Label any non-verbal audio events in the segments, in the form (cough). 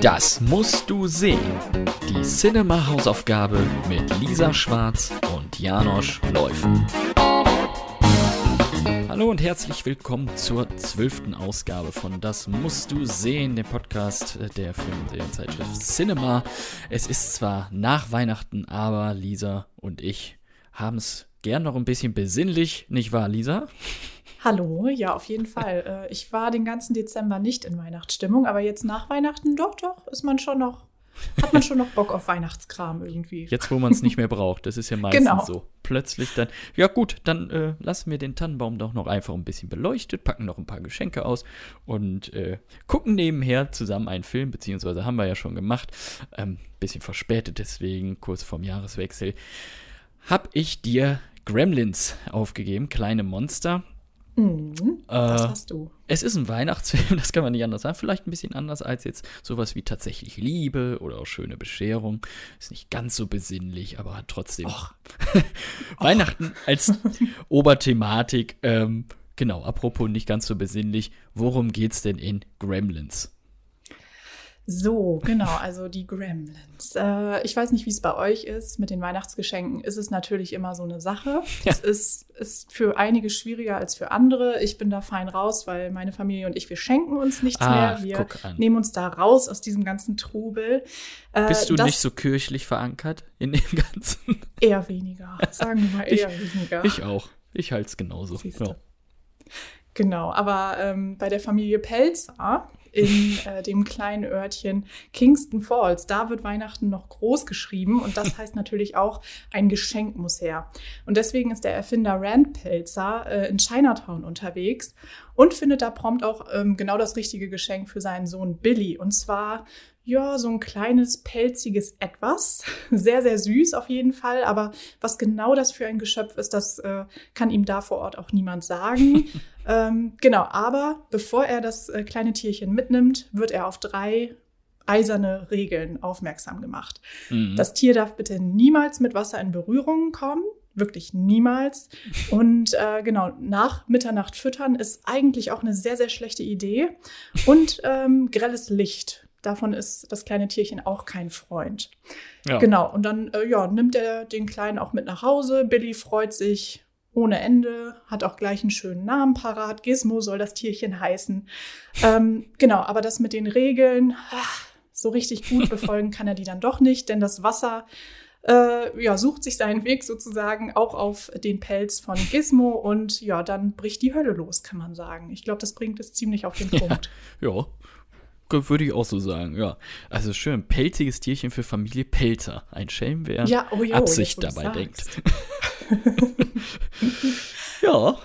Das musst du sehen. Die Cinema-Hausaufgabe mit Lisa Schwarz und Janosch Läufen. Hallo und herzlich willkommen zur zwölften Ausgabe von Das musst du sehen, dem Podcast der Filmsehenzeitschrift Cinema. Es ist zwar nach Weihnachten, aber Lisa und ich haben es gern noch ein bisschen besinnlich, nicht wahr, Lisa? Hallo, ja, auf jeden Fall. (laughs) Äh, ich war den ganzen Dezember nicht in Weihnachtsstimmung, aber jetzt nach Weihnachten, doch, doch, ist man schon noch, hat man schon noch Bock auf Weihnachtskram irgendwie. Jetzt, wo man es nicht mehr (laughs) braucht, das ist ja meistens genau. so. Plötzlich dann, ja gut, dann äh, lassen wir den Tannenbaum doch noch einfach ein bisschen beleuchtet, packen noch ein paar Geschenke aus und äh, gucken nebenher zusammen einen Film, beziehungsweise haben wir ja schon gemacht. Ähm, bisschen verspätet, deswegen kurz vorm Jahreswechsel. Hab ich dir Gremlins aufgegeben, kleine Monster. Mhm, das äh, hast du. Es ist ein Weihnachtsfilm, (laughs) das kann man nicht anders sagen. Vielleicht ein bisschen anders als jetzt sowas wie tatsächlich Liebe oder auch schöne Bescherung. Ist nicht ganz so besinnlich, aber hat trotzdem (laughs) Weihnachten als (laughs) Oberthematik. Ähm, genau, apropos nicht ganz so besinnlich. Worum geht's denn in Gremlins? So, genau, also die Gremlins. Äh, ich weiß nicht, wie es bei euch ist. Mit den Weihnachtsgeschenken ist es natürlich immer so eine Sache. Ja. Es ist, ist für einige schwieriger als für andere. Ich bin da fein raus, weil meine Familie und ich, wir schenken uns nichts ah, mehr. Wir nehmen uns da raus aus diesem ganzen Trubel. Äh, Bist du nicht so kirchlich verankert in dem Ganzen? Eher weniger, sagen wir mal eher ich, weniger. Ich auch. Ich halte es genauso. Ja. Genau, aber ähm, bei der Familie Pelzer in äh, dem kleinen Örtchen Kingston Falls. Da wird Weihnachten noch groß geschrieben und das (laughs) heißt natürlich auch, ein Geschenk muss her. Und deswegen ist der Erfinder Rand Pelzer äh, in Chinatown unterwegs und findet da prompt auch ähm, genau das richtige Geschenk für seinen Sohn Billy. Und zwar ja, so ein kleines pelziges Etwas. (laughs) Sehr, sehr süß auf jeden Fall. Aber was genau das für ein Geschöpf ist, das äh, kann ihm da vor Ort auch niemand sagen. (laughs) ähm, genau, aber bevor er das äh, kleine Tierchen mitnimmt, wird er auf drei eiserne Regeln aufmerksam gemacht. Mhm. Das Tier darf bitte niemals mit Wasser in Berührung kommen. Wirklich niemals. (laughs) Und äh, genau, nach Mitternacht füttern ist eigentlich auch eine sehr, sehr schlechte Idee. Und ähm, grelles Licht Davon ist das kleine Tierchen auch kein Freund. Ja. Genau, und dann äh, ja, nimmt er den Kleinen auch mit nach Hause. Billy freut sich ohne Ende, hat auch gleich einen schönen Namen parat. Gizmo soll das Tierchen heißen. Ähm, genau, aber das mit den Regeln, ach, so richtig gut befolgen (laughs) kann er die dann doch nicht, denn das Wasser äh, ja, sucht sich seinen Weg sozusagen auch auf den Pelz von Gizmo und ja, dann bricht die Hölle los, kann man sagen. Ich glaube, das bringt es ziemlich auf den (laughs) Punkt. Ja, ja. Würde ich auch so sagen, ja. Also schön, pelziges Tierchen für Familie Pelzer. Ein Schelm, wer ja, oh jo, Absicht dabei denkt. (laughs) ja.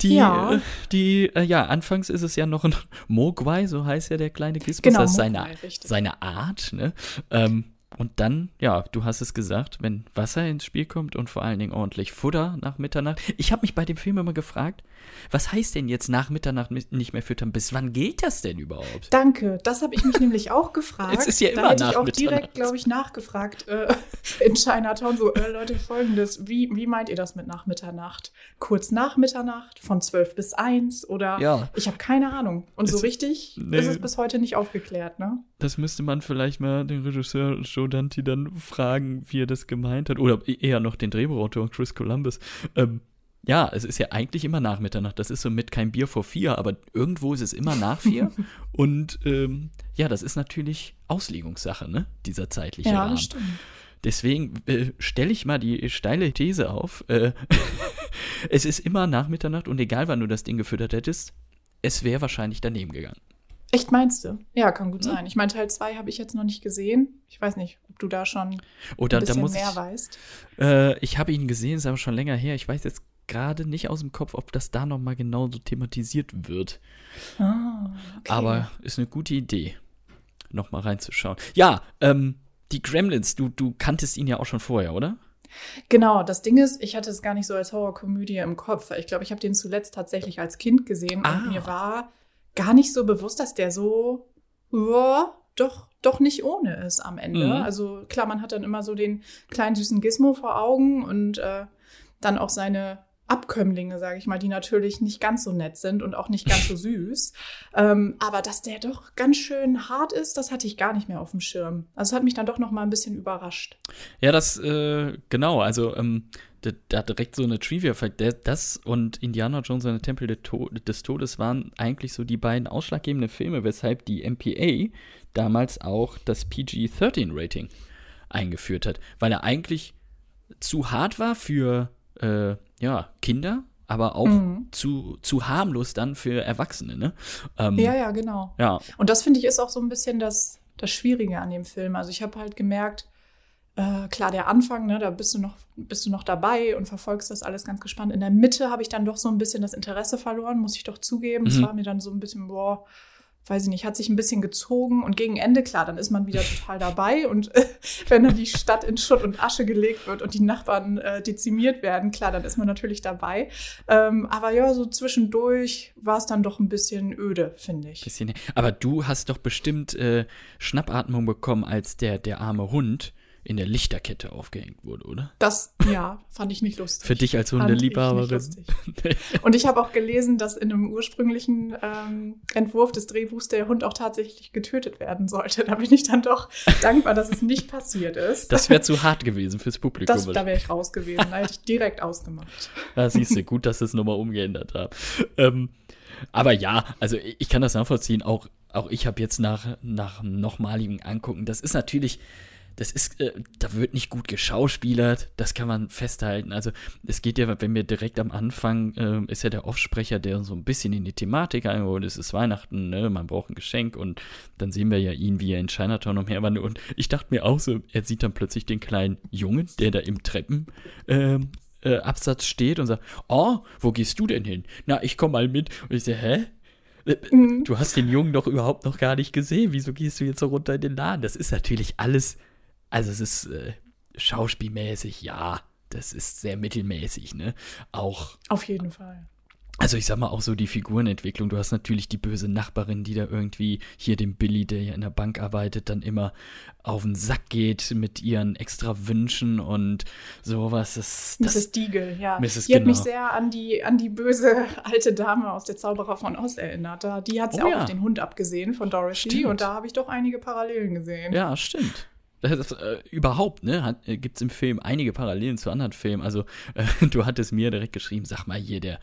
Die, ja. Die, äh, ja, anfangs ist es ja noch ein Mogwai, so heißt ja der kleine Gizmo. Genau, das ist seine, seine Art, ne? Ähm, und dann, ja, du hast es gesagt, wenn Wasser ins Spiel kommt und vor allen Dingen ordentlich Futter nach Mitternacht. Ich habe mich bei dem Film immer gefragt, was heißt denn jetzt nach Mitternacht nicht mehr füttern? Bis wann gilt das denn überhaupt? Danke, das habe ich mich (laughs) nämlich auch gefragt. Es ist ja immer da hätte ich auch direkt, glaube ich, nachgefragt äh, (laughs) in Chinatown. So, äh, Leute, folgendes, wie, wie meint ihr das mit nach Mitternacht? Kurz nach Mitternacht, von 12 bis 1 oder ja. ich habe keine Ahnung. Und es, so richtig nee, ist es bis heute nicht aufgeklärt, ne? Das müsste man vielleicht mal den Regisseur Joe Dante dann fragen, wie er das gemeint hat. Oder eher noch den Drehbuchautor Chris Columbus. Ähm, ja, es ist ja eigentlich immer nach Mitternacht. Das ist so mit kein Bier vor vier, aber irgendwo ist es immer nach vier. (laughs) Und ähm, ja, das ist natürlich Auslegungssache, ne? Dieser zeitliche ja, Rahmen. Stimmt. Deswegen äh, stelle ich mal die steile These auf. Äh, (laughs) es ist immer nach Mitternacht und egal wann du das Ding gefüttert hättest, es wäre wahrscheinlich daneben gegangen. Echt meinst du? Ja, kann gut hm? sein. Ich meine, Teil 2 habe ich jetzt noch nicht gesehen. Ich weiß nicht, ob du da schon Oder, ein bisschen mehr ich, weißt. Äh, ich habe ihn gesehen, ist aber schon länger her. Ich weiß jetzt gerade nicht aus dem Kopf, ob das da nochmal genauso thematisiert wird. Ah, okay. Aber ist eine gute Idee, nochmal reinzuschauen. Ja, ähm, die Gremlins, du, du kanntest ihn ja auch schon vorher, oder? Genau, das Ding ist, ich hatte es gar nicht so als Horrorkomödie im Kopf. Ich glaube, ich habe den zuletzt tatsächlich als Kind gesehen ah. und mir war gar nicht so bewusst, dass der so, ja, doch, doch nicht ohne ist am Ende. Mhm. Also klar, man hat dann immer so den kleinen süßen Gizmo vor Augen und äh, dann auch seine Abkömmlinge, sage ich mal, die natürlich nicht ganz so nett sind und auch nicht ganz so (laughs) süß. Ähm, aber dass der doch ganz schön hart ist, das hatte ich gar nicht mehr auf dem Schirm. Also es hat mich dann doch noch mal ein bisschen überrascht. Ja, das, äh, genau, also ähm, da direkt so eine Trivia, das und Indiana Jones und der Tempel des Todes waren eigentlich so die beiden ausschlaggebenden Filme, weshalb die MPA damals auch das PG-13-Rating eingeführt hat, weil er eigentlich zu hart war für äh, ja, Kinder, aber auch mhm. zu, zu harmlos dann für Erwachsene, ne? Ähm, ja, ja, genau. Ja. Und das finde ich ist auch so ein bisschen das, das Schwierige an dem Film. Also ich habe halt gemerkt, äh, klar, der Anfang, ne, da bist du noch, bist du noch dabei und verfolgst das alles ganz gespannt. In der Mitte habe ich dann doch so ein bisschen das Interesse verloren, muss ich doch zugeben. Es mhm. war mir dann so ein bisschen, boah, weiß ich nicht, hat sich ein bisschen gezogen und gegen Ende, klar, dann ist man wieder total dabei und äh, (laughs) wenn dann die Stadt in Schutt und Asche gelegt wird und die Nachbarn äh, dezimiert werden, klar, dann ist man natürlich dabei. Ähm, aber ja, so zwischendurch war es dann doch ein bisschen öde, finde ich. Bisschen, aber du hast doch bestimmt äh, Schnappatmung bekommen, als der, der arme Hund in der Lichterkette aufgehängt wurde, oder? Das, ja, fand ich nicht lustig. Für dich als Hundeliebhaberin. Und ich habe auch gelesen, dass in einem ursprünglichen ähm, Entwurf des Drehbuchs der Hund auch tatsächlich getötet werden sollte. Da bin ich dann doch dankbar, dass es nicht passiert ist. Das wäre zu hart gewesen fürs Publikum. Das, da wäre ich raus gewesen. Da hätte ich direkt ausgemacht. Da siehst du, gut, dass sie es nochmal umgeändert haben. Ähm, aber ja, also ich kann das nachvollziehen. Auch, auch ich habe jetzt nach, nach nochmaligen Angucken, das ist natürlich das ist, äh, da wird nicht gut geschauspielert, das kann man festhalten. Also es geht ja, wenn wir direkt am Anfang, äh, ist ja der Offsprecher, der so ein bisschen in die Thematik einholt, es ist Weihnachten, ne? man braucht ein Geschenk und dann sehen wir ja ihn, wie er in Chinatown umherwandert und ich dachte mir auch so, er sieht dann plötzlich den kleinen Jungen, der da im Treppen ähm, äh, steht und sagt, oh, wo gehst du denn hin? Na, ich komm mal mit. Und ich sage, hä? Äh, mhm. Du hast den Jungen doch überhaupt noch gar nicht gesehen. Wieso gehst du jetzt so runter in den Laden? Das ist natürlich alles also es ist äh, schauspielmäßig, ja, das ist sehr mittelmäßig, ne? Auch. Auf jeden Fall. Also ich sag mal auch so die Figurenentwicklung. Du hast natürlich die böse Nachbarin, die da irgendwie hier dem Billy, der ja in der Bank arbeitet, dann immer auf den Sack geht mit ihren extra Wünschen und sowas. Das, das Mrs. Deagle, ja. Mrs. Die genau. hat mich genau. sehr an die, an die böse alte Dame aus der Zauberer von Oz erinnert. Die hat sie oh, auch ja. auf den Hund abgesehen von Dorothy stimmt. und da habe ich doch einige Parallelen gesehen. Ja, stimmt. Das, äh, überhaupt, ne, äh, gibt es im Film einige Parallelen zu anderen Filmen. Also, (laughs) äh, du hattest mir direkt geschrieben, sag mal hier, der,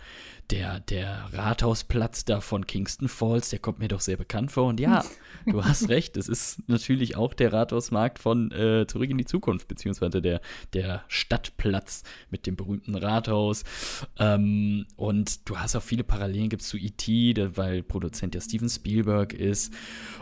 der, der Rathausplatz da von Kingston Falls, der kommt mir doch sehr bekannt vor. Und ja, (laughs) du hast recht, es ist natürlich auch der Rathausmarkt von äh, Zurück in die Zukunft, beziehungsweise der, der Stadtplatz mit dem berühmten Rathaus. Ähm, und du hast auch viele Parallelen, gibt es zu E.T., weil Produzent ja Steven Spielberg ist.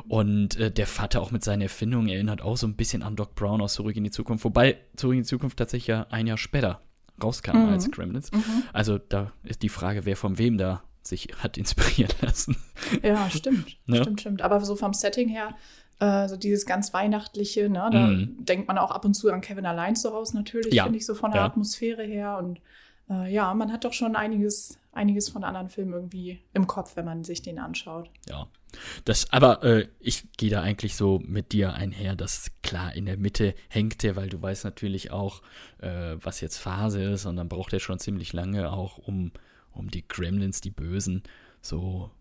Und äh, der Vater auch mit seinen Erfindungen erinnert auch so ein bisschen an Doc Brown aus Zurück in die Zukunft. Wobei Zurück in die Zukunft tatsächlich ja ein Jahr später rauskam mhm. als Gremlins. Mhm. Also da ist die Frage, wer von wem da sich hat inspirieren (laughs) lassen. Ja, stimmt. (laughs) ne? Stimmt, stimmt. Aber so vom Setting her, äh, so dieses ganz Weihnachtliche, ne, da mhm. denkt man auch ab und zu an Kevin allein zu Hause natürlich, ja. finde ich, so von der ja. Atmosphäre her. Und äh, ja, man hat doch schon einiges, einiges von anderen Filmen irgendwie im Kopf, wenn man sich den anschaut. Ja. Das, aber äh, ich gehe da eigentlich so mit dir einher, dass klar in der Mitte hängt der, weil du weißt natürlich auch, äh, was jetzt Phase ist und dann braucht er schon ziemlich lange auch, um, um die Gremlins, die Bösen, so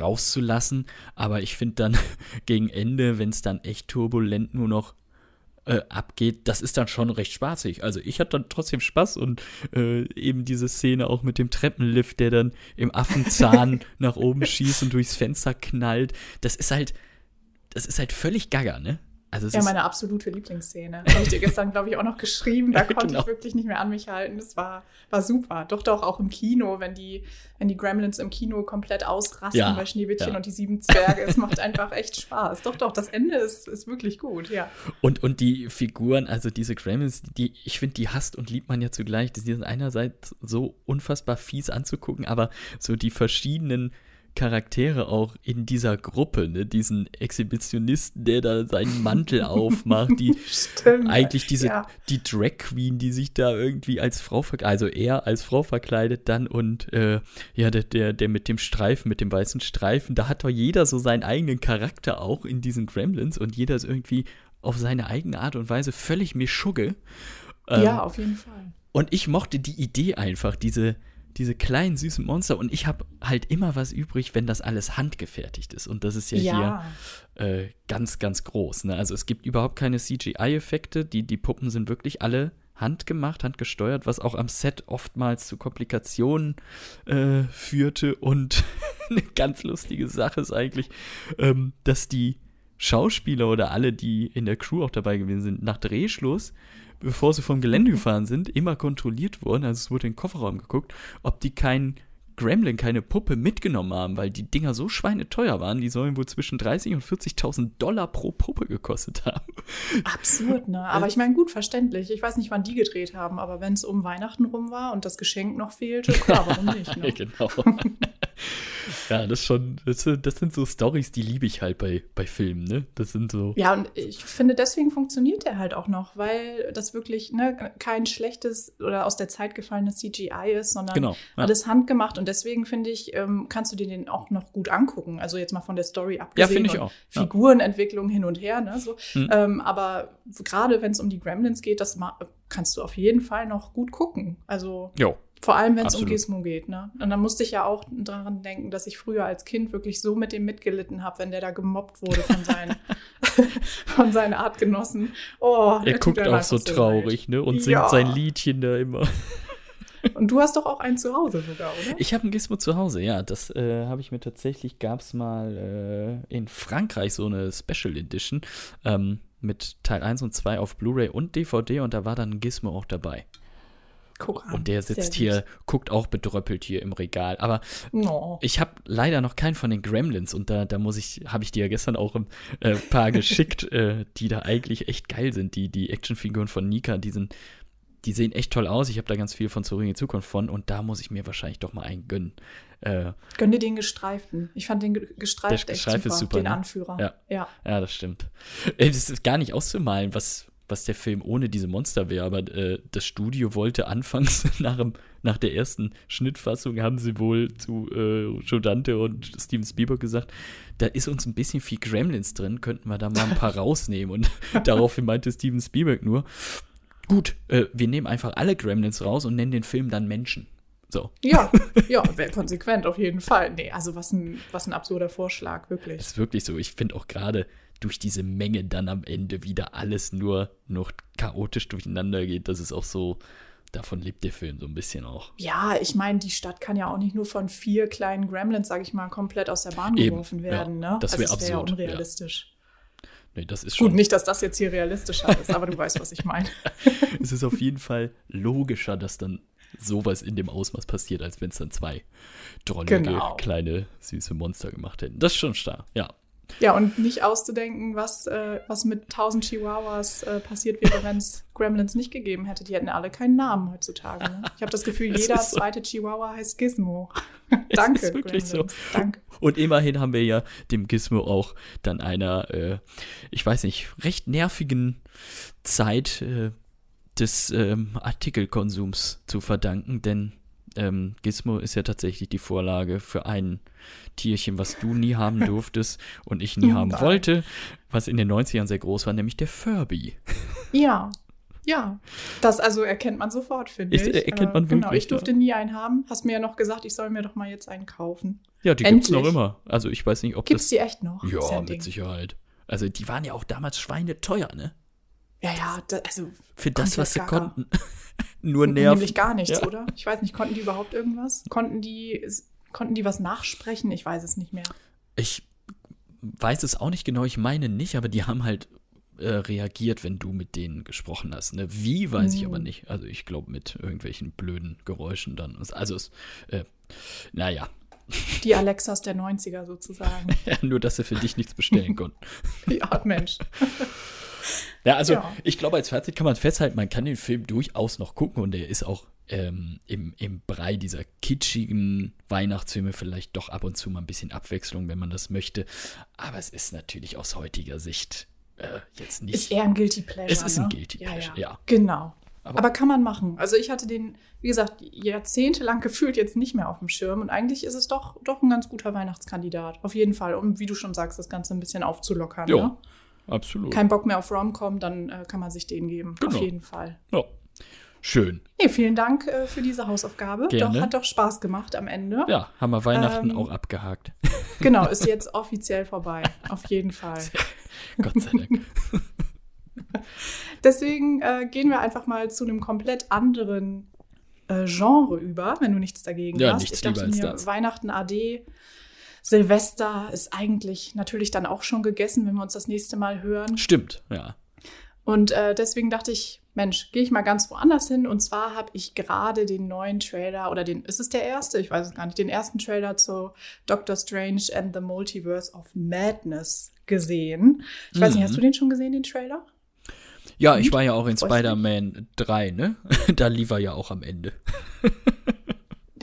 rauszulassen. Aber ich finde dann (laughs) gegen Ende, wenn es dann echt turbulent nur noch äh, abgeht, das ist dann schon recht spaßig. Also ich hatte dann trotzdem Spaß und äh, eben diese Szene auch mit dem Treppenlift, der dann im Affenzahn (laughs) nach oben schießt und durchs Fenster knallt. Das ist halt, das ist halt völlig gaga, ne? Also ja, meine absolute Lieblingsszene. Habe ich dir gestern, glaube ich, auch noch geschrieben. Da (laughs) konnte genau. ich wirklich nicht mehr an mich halten. Das war, war super. Doch, doch, auch im Kino, wenn die, wenn die Gremlins im Kino komplett ausrasten ja, bei Schneewittchen ja. und die sieben Zwerge. Es macht einfach echt Spaß. Doch, doch, das Ende ist, ist wirklich gut, ja. Und, und die Figuren, also diese Gremlins, die, ich finde, die hasst und liebt man ja zugleich. Die sind einerseits so unfassbar fies anzugucken, aber so die verschiedenen Charaktere auch in dieser Gruppe, ne? diesen Exhibitionisten, der da seinen Mantel (laughs) aufmacht, die Stimmt, eigentlich diese, ja. die Drag Queen, die sich da irgendwie als Frau verkleidet, also er als Frau verkleidet dann und äh, ja, der, der, der mit dem Streifen, mit dem weißen Streifen, da hat doch jeder so seinen eigenen Charakter auch in diesen Gremlins und jeder ist irgendwie auf seine eigene Art und Weise völlig Mischugge. Ähm, ja, auf jeden Fall. Und ich mochte die Idee einfach, diese, diese kleinen süßen Monster und ich habe halt immer was übrig, wenn das alles handgefertigt ist. Und das ist ja, Ja. hier äh, ganz, ganz groß. Ne? Also es gibt überhaupt keine CGI-Effekte. Die, die Puppen sind wirklich alle handgemacht, handgesteuert, was auch am Set oftmals zu Komplikationen äh, führte. Und (laughs) eine ganz lustige Sache ist eigentlich, ähm, dass die Schauspieler oder alle, die in der Crew auch dabei gewesen sind, nach Drehschluss, bevor sie vom Gelände gefahren sind, immer kontrolliert wurden. Also es wurde in den Kofferraum geguckt, ob die keinen Gremlin, keine Puppe mitgenommen haben, weil die Dinger so schweineteuer waren. Die sollen wohl zwischen 30 und 40.000 Dollar pro Puppe gekostet haben. Absurd, ne? Aber ich meine, gut, verständlich. Ich weiß nicht, wann die gedreht haben, aber wenn es um Weihnachten rum war und das Geschenk noch fehlte, klar, warum nicht? Ne? (laughs) genau. (laughs) ja, das schon, das sind, das sind so Stories, die liebe ich halt bei, bei Filmen, ne? Das sind so. Ja, und ich finde, deswegen funktioniert der halt auch noch, weil das wirklich ne, kein schlechtes oder aus der Zeit gefallenes CGI ist, sondern Genau, ja. alles handgemacht. Und deswegen finde ich, ähm, kannst du dir den auch noch gut angucken. Also jetzt mal von der Story Ja, abgesehen. finde ich auch. Ja. Figurenentwicklung hin und her, ne? So. Hm. Ähm, aber gerade wenn es um die Gremlins geht, das kannst du auf jeden Fall noch gut gucken. Also Jo. Vor allem, wenn es um. Gizmo geht. Ne? Und dann musste ich ja auch daran denken, dass ich früher als Kind wirklich so mit dem mitgelitten habe, wenn der da gemobbt wurde von seinen, (laughs) von seinen Artgenossen. Oh, Er guckt auch so traurig, ne? Und singt Ja. sein Liedchen da immer. (laughs) Und du hast doch auch einen zu Hause sogar, oder? Ich habe ein Gizmo zu Hause, ja. Das äh, habe ich mir tatsächlich, gab es mal äh, in Frankreich so eine Special Edition ähm, mit Teil 1 und 2 auf Blu-ray und DVD und da war dann ein Gizmo auch dabei. Guck an. Und der sitzt hier, guckt auch bedröppelt hier im Regal. Aber Oh. ich habe leider noch keinen von den Gremlins und da, da muss ich, habe ich dir ja gestern auch ein äh, paar geschickt, (laughs) äh, die da eigentlich echt geil sind. Die, die Actionfiguren von Nika, die sind, die sehen echt toll aus. Ich habe da ganz viel von Zurück in die Zukunft von und da muss ich mir wahrscheinlich doch mal einen gönnen. Äh, Gönn dir den gestreiften. Ich fand den ge- gestreift Der echt super, ist super, den ne? Anführer. Ja. ja. Ja, das stimmt. Es ist gar nicht auszumalen, was, was der Film ohne diese Monster wäre, aber äh, das Studio wollte anfangs (laughs) nach, dem, nach der ersten Schnittfassung, haben sie wohl zu äh, Joe Dante und Steven Spielberg gesagt, da ist uns ein bisschen viel Gremlins drin, könnten wir da mal ein paar (laughs) rausnehmen. Und (laughs) daraufhin meinte Steven Spielberg nur, gut, äh, wir nehmen einfach alle Gremlins raus und nennen den Film dann Menschen. So. Ja, ja, wäre konsequent auf jeden Fall. Nee, also was ein, was ein absurder Vorschlag, wirklich. ist wirklich so. Ich finde auch gerade durch diese Menge dann am Ende wieder alles nur noch chaotisch durcheinander geht. Das ist auch so, davon lebt der Film so ein bisschen auch. Ja, ich meine, die Stadt kann ja auch nicht nur von vier kleinen Gremlins, sag ich mal, komplett aus der Bahn Eben, geworfen ja, werden. ne? das wär also wär ja absurd, ja. unrealistisch. Nee, das ist Gut, schon, nicht, dass das jetzt hier realistischer ist, aber du weißt, was ich meine. (laughs) es ist auf jeden Fall logischer, dass dann sowas in dem Ausmaß passiert, als wenn es dann zwei drollige, Genau. kleine, süße Monster gemacht hätten. Das ist schon stark, ja. Ja, und nicht auszudenken, was, äh, was mit 1000 Chihuahuas äh, passiert wäre, wenn es Gremlins nicht gegeben hätte. Die hätten alle keinen Namen heutzutage. Ne? Ich habe das Gefühl, (laughs) Es jeder so. zweite Chihuahua heißt Gizmo. (laughs) Danke, ist wirklich so. Danke. Und immerhin haben wir ja dem Gizmo auch dann einer, äh, ich weiß nicht, recht nervigen Zeit äh, des ähm, Artikelkonsums zu verdanken, denn ähm, Gizmo ist ja tatsächlich die Vorlage für ein Tierchen, was du nie haben (laughs) durftest und ich nie haben Nein. wollte, was in den 90ern sehr groß war, nämlich der Furby. Ja, ja. Das also erkennt man sofort, finde Ist- ich. erkennt man Äh, Genau, wirklich, ich durfte nie einen haben. Hast mir ja noch gesagt, ich soll mir doch mal jetzt einen kaufen. Ja, die gibt's Endlich. noch immer. Also ich weiß nicht, ob Gibt's das. die echt noch? Ja, ein mit. Sicherheit. Also die waren ja auch damals schweineteuer, ne? Ja, ja, da, also Für das, was sie konnten. (laughs) Nur nerven. nämlich gar nichts, Ja. oder? Ich weiß nicht, konnten die überhaupt irgendwas? Konnten die, konnten die was nachsprechen? Ich weiß es nicht mehr. Ich weiß es auch nicht genau, ich meine nicht, aber die haben halt äh, reagiert, wenn du mit denen gesprochen hast. Ne? Wie, weiß ich Hm. aber nicht. Also ich glaube mit irgendwelchen blöden Geräuschen dann. Also es, äh, naja, (laughs) Die Alexas der 90er sozusagen. (laughs) nur dass sie für dich nichts bestellen konnten. ja, Mensch. Ja, also Ja. ich glaube, als Fazit kann man festhalten, man kann den Film durchaus noch gucken und er ist auch ähm, im, im Brei dieser kitschigen Weihnachtsfilme vielleicht doch ab und zu mal ein bisschen Abwechslung, wenn man das möchte. Aber es ist natürlich aus heutiger Sicht äh, jetzt nicht. Ist eher ein Guilty Pleasure. Es ist ein ne? Guilty Pleasure, ja. Genau. Aber- Aber, kann man machen. Also ich hatte den, wie gesagt, jahrzehntelang gefühlt jetzt nicht mehr auf dem Schirm und eigentlich ist es doch, doch ein ganz guter Weihnachtskandidat. Auf jeden Fall, um, wie du schon sagst, das Ganze ein bisschen aufzulockern. Ja, Ne? Absolut. Kein Bock mehr auf Rom-Com, dann äh, kann man sich den geben. Genau. Auf jeden Fall. ja. Schön. Nee, vielen Dank äh, für diese Hausaufgabe. Gerne. Doch, hat doch Spaß gemacht am Ende. Ja, haben wir Weihnachten Ähm, auch abgehakt. (laughs) Genau, ist jetzt offiziell vorbei. Auf jeden Fall. Gott sei Dank. (laughs) Deswegen äh, gehen wir einfach mal zu einem komplett anderen äh, Genre über, wenn du nichts dagegen Ja, hast. nichts ich dachte mir. Weihnachten AD, Silvester ist eigentlich natürlich dann auch schon gegessen, wenn wir uns das nächste Mal hören. Stimmt, ja. Und äh, deswegen dachte ich, Mensch, gehe ich mal ganz woanders hin. Und zwar habe ich gerade den neuen Trailer oder den, ist es der erste? Ich weiß es gar nicht. Den ersten Trailer zu Doctor Strange and the Multiverse of Madness gesehen. Ich weiß nicht, Mhm. hast du den schon gesehen, den Trailer? Ja, ich Und? war ja auch in? Spider-Man 3, ne? (laughs) da lief er ja auch am Ende. (laughs)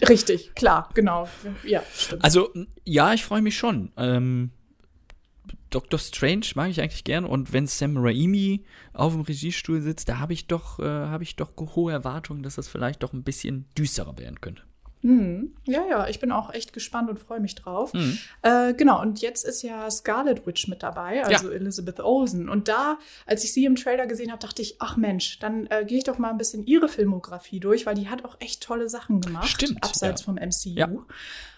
Richtig, klar, genau. Ja, stimmt. Also, ja, ich freue mich schon. Ähm, Doctor Strange mag ich eigentlich gern und wenn Sam Raimi auf dem Regiestuhl sitzt, da habe ich äh, habe ich doch hohe Erwartungen, dass das vielleicht doch ein bisschen düsterer werden könnte. Mhm. Ja, ja, ich bin auch echt gespannt und freue mich drauf. Mhm. Äh, genau, und jetzt ist ja Scarlet Witch mit dabei, also Elizabeth Olsen. Und da, als ich sie im Trailer gesehen habe, dachte ich, ach Mensch, dann äh, gehe ich doch mal ein bisschen ihre Filmografie durch, weil die hat auch echt tolle Sachen gemacht. Stimmt, Abseits ja. vom MCU. Ja.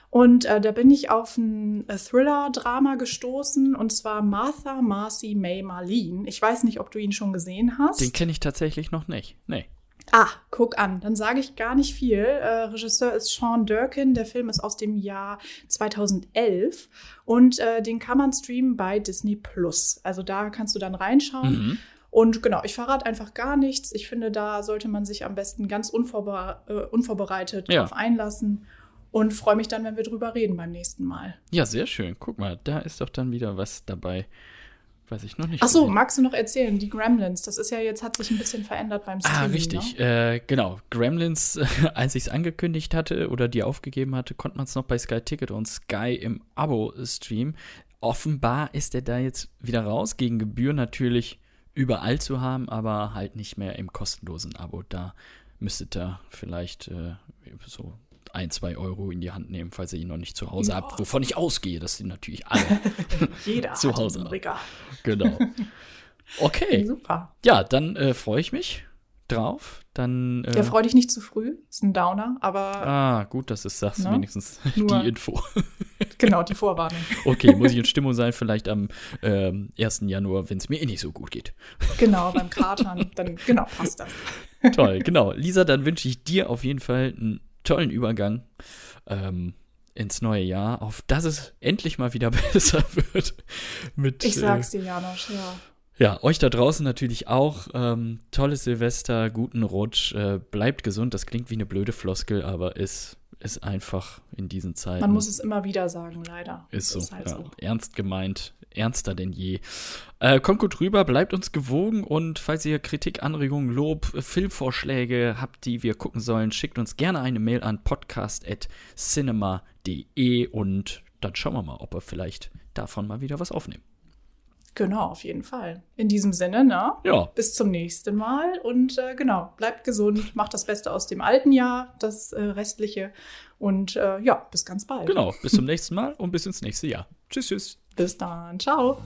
Und äh, da bin ich auf ein äh, Thriller-Drama gestoßen, und zwar Martha Marcy May Marlene. Ich weiß nicht, ob du ihn schon gesehen hast. Den kenne ich tatsächlich noch nicht. Nee. Ah, guck an, dann sage ich gar nicht viel. Äh, Regisseur ist Sean Durkin, der Film ist aus dem Jahr 2011 und äh, den kann man streamen bei Disney Plus. Also da kannst du dann reinschauen. Mhm. Und genau, ich verrate einfach gar nichts. Ich finde, da sollte man sich am besten ganz unvorbe äh, unvorbereitet Ja. drauf einlassen und freue mich dann, wenn wir drüber reden beim nächsten Mal. Ja, sehr schön. Guck mal, da ist doch dann wieder was dabei. Weiß ich noch nicht. Ach so, gesehen. magst du noch erzählen? Die Gremlins, das ist ja jetzt, hat sich ein bisschen verändert beim Streaming. Ah, richtig. Ne? Äh, genau. Gremlins, (laughs) als ich es angekündigt hatte oder die aufgegeben hatte, konnte man es noch bei Sky Ticket und Sky im Abo streamen. Offenbar ist er da jetzt wieder raus, gegen Gebühr natürlich überall zu haben, aber halt nicht mehr im kostenlosen Abo. Da müsstet ihr vielleicht äh, so ein, zwei Euro in die Hand nehmen, falls ihr ihn noch nicht zu Hause Ja. habt, wovon ich ausgehe, dass die natürlich alle. (laughs) Jeder (laughs) zu Hause haben. Regal. genau. Okay. (laughs) Super. Ja, dann äh, freue ich mich drauf. Dann. Äh, Ja, freu dich nicht zu früh. Ist ein Downer, aber Ah, gut, dass du es sagst, Ne? wenigstens Nur- die Info. genau, die Vorwarnung. Okay, muss ich in Stimmung sein, vielleicht am ähm, 1. Januar, wenn es mir eh nicht so gut geht. Genau, beim Katern, dann genau, passt das. Toll, genau. Lisa, dann wünsche ich dir auf jeden Fall einen tollen Übergang ähm, ins neue Jahr, auf dass es endlich mal wieder (laughs) besser wird. Mit, Ich sag's dir, Janosch, ja. Äh, ja, euch da draußen natürlich auch. Ähm, tolles Silvester, guten Rutsch, äh, bleibt gesund. Das klingt wie eine blöde Floskel, aber es ist einfach in diesen Zeiten. Man muss es immer wieder sagen, leider. Ist so, Das halt ja. Ernst gemeint, ernster denn je. Äh, kommt gut rüber, bleibt uns gewogen und falls ihr Kritik, Anregungen, Lob, Filmvorschläge habt, die wir gucken sollen, schickt uns gerne eine Mail an podcast.cinema.de und dann schauen wir mal, ob wir vielleicht davon mal wieder was aufnehmen. Genau, auf jeden Fall. In diesem Sinne, ne? Ja, Bis zum nächsten Mal und äh, genau, bleibt gesund, macht das Beste aus dem alten Jahr, das äh, restliche und äh, ja, bis ganz bald. genau. Bis zum (laughs) nächsten Mal und bis ins nächste Jahr. Tschüss, tschüss. Bis dann. Ciao.